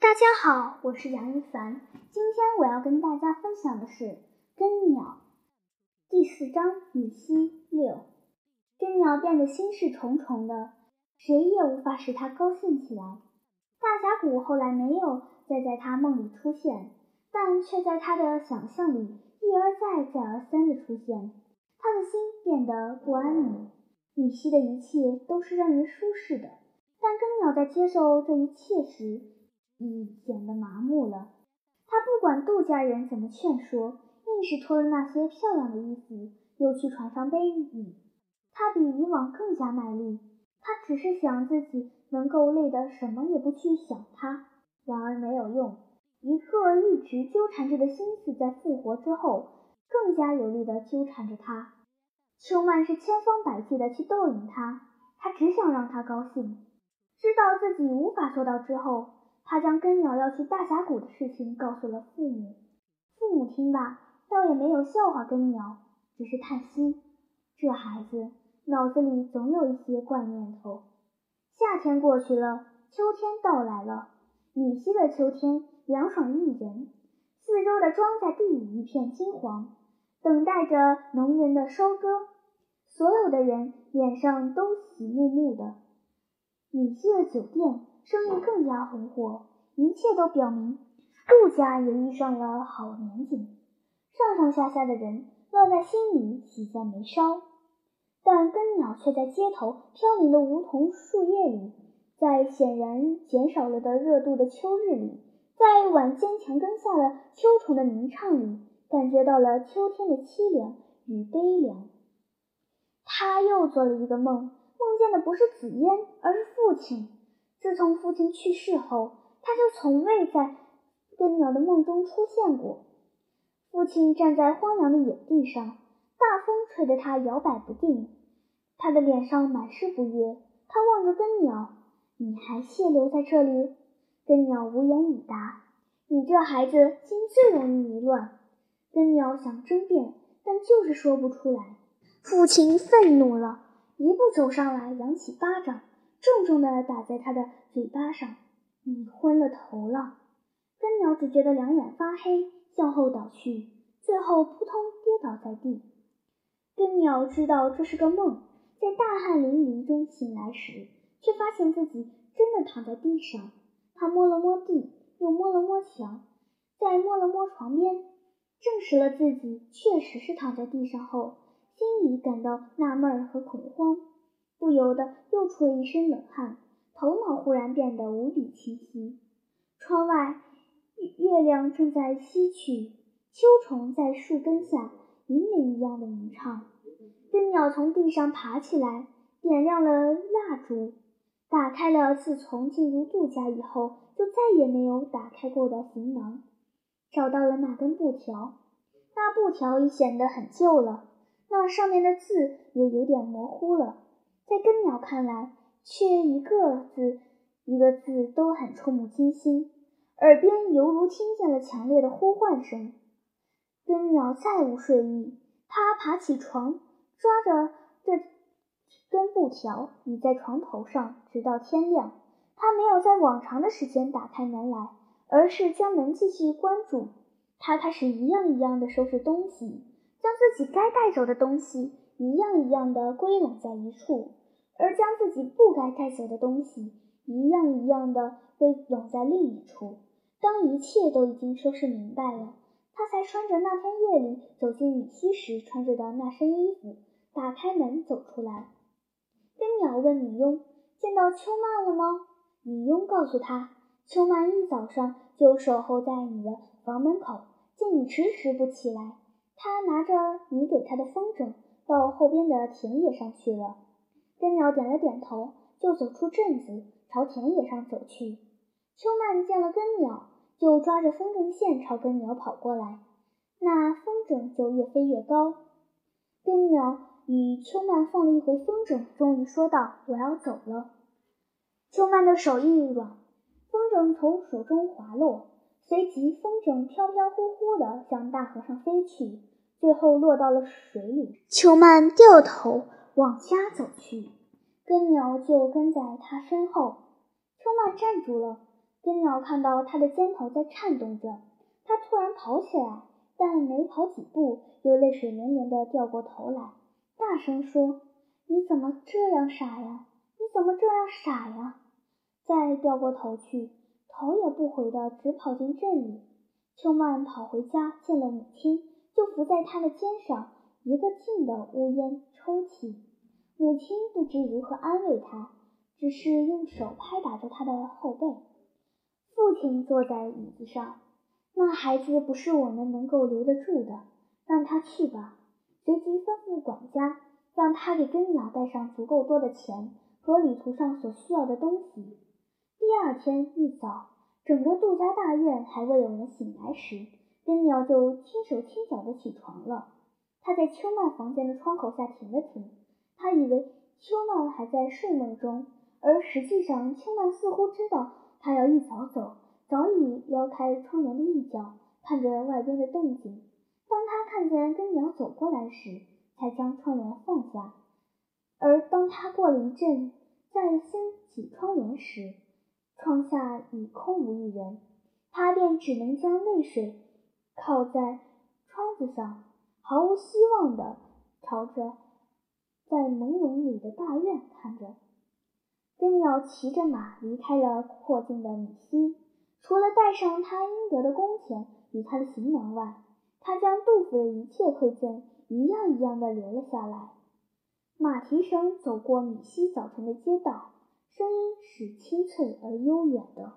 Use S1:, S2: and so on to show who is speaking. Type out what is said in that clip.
S1: 大家好，我是杨一凡。今天我要跟大家分享的是《根鸟》第四章《米西六》。根鸟变得心事重重的，谁也无法使它高兴起来。大峡谷后来没有再在他梦里出现，但却在他的想象里一而再、再而三的出现。他的心变得不安宁。米西的一切都是让人舒适的，但根鸟在接受这一切时，已显得麻木了。他不管杜家人怎么劝说，硬是脱了那些漂亮的衣服，又去船上背米。他比以往更加卖力。他只是想自己能够累得什么也不去想他。然而没有用，一个一直纠缠着的心思在复活之后，更加有力地纠缠着他。秋曼是千方百计地去逗引他，他只想让他高兴。知道自己无法做到之后，他将根鸟要去大峡谷的事情告诉了父母。父母听罢，倒也没有笑话根鸟，只是叹息：这孩子脑子里总有一些怪念头。夏天过去了，秋天到来了。米西的秋天凉爽宜人，四周的庄稼地一片金黄。等待着农人的收割，所有的人脸上都喜目目的。米西的酒店生意更加红火，一切都表明陆家也遇上了好年景。上上下下的人乐在心里，喜在眉梢。但根鸟却在街头飘零的梧桐树叶里，在显然减少了的热度的秋日里，在晚间墙根下的秋虫的鸣唱里。感觉到了秋天的凄凉与悲凉。他又做了一个梦，梦见的不是紫烟，而是父亲。自从父亲去世后，他就从未在根鸟的梦中出现过。父亲站在荒凉的野地上，大风吹得他摇摆不定，他的脸上满是不悦。他望着根鸟：“你还滞留在这里？”根鸟无言以答：“你这孩子心最容易迷乱。”根鸟想争辩，但就是说不出来。父亲愤怒了，一步走上来，扬起巴掌，重重地打在他的嘴巴上。你昏了头了。根鸟只觉得两眼发黑，向后倒去，最后扑通跌倒在地。根鸟知道这是个梦，在大汗淋漓中醒来时，却发现自己真的躺在地上。他摸了摸地，又摸了摸墙，再摸了摸床边。证实了自己确实是躺在地上后，心里感到纳闷和恐慌，不由得又出了一身冷汗，头脑忽然变得无比清晰。窗外月月亮正在西去，秋虫在树根下银铃一样的鸣唱。根鸟从地上爬起来，点亮了蜡烛，打开了自从进入杜家以后就再也没有打开过的行囊。找到了那根布条，那布条已显得很旧了，那上面的字也有点模糊了。在根鸟看来，却一个字一个字都很触目惊心，耳边犹如听见了强烈的呼唤声。根鸟再无睡意，他爬起床，抓着这根布条，倚在床头上，直到天亮。他没有在往常的时间打开门来。而是将门继续关住。他开始一样一样的收拾东西，将自己该带走的东西一样一样的归拢在一处，而将自己不该带走的东西一样一样的被拢在另一处。当一切都已经收拾明白了，他才穿着那天夜里走进米西时穿着的那身衣服，打开门走出来。跟鸟问米庸：“见到秋曼了吗？”米庸告诉他。秋曼一早上就守候在你的房门口，见你迟迟不起来，他拿着你给他的风筝，到后边的田野上去了。根鸟点了点头，就走出镇子，朝田野上走去。秋曼见了根鸟，就抓着风筝线朝根鸟跑过来，那风筝就越飞越高。根鸟与秋曼放了一回风筝，终于说道：“我要走了。”秋曼的手一软。风筝从手中滑落，随即风筝飘飘忽忽地向大河上飞去，最后落到了水里。秋曼掉头往家走去，根鸟就跟在他身后。秋曼站住了，根鸟看到他的肩头在颤动着，他突然跑起来，但没跑几步，又泪水连连地掉过头来，大声说：“你怎么这样傻呀？你怎么这样傻呀？”再掉过头去，头也不回地直跑进镇里。秋曼跑回家，见了母亲，就伏在她的肩上，一个劲地呜咽抽泣。母亲不知如何安慰他，只是用手拍打着他的后背。父亲坐在椅子上，那孩子不是我们能够留得住的，让他去吧。随即吩咐管家，让他给根鸟带上足够多的钱和旅途上所需要的东西。第二天一早，整个杜家大院还未有人醒来时，根鸟就轻手轻脚地起床了。他在秋曼房间的窗口下停了停，他以为秋曼还在睡梦中，而实际上秋曼似乎知道。他要一早走，早已撩开窗帘的一角，看着外边的动静。当他看见根鸟走过来时，才将窗帘放下。而当他过了一阵，再掀起窗帘时，窗下已空无一人。他便只能将泪水靠在窗子上，毫无希望地朝着在朦胧里的大院看着。飞鸟骑着马离开了阔静的米西，除了带上他应得的工钱与他的行囊外，他将杜甫的一切馈赠一样一样的留了下来。马蹄声走过米西早晨的街道，声音是清脆而悠远的。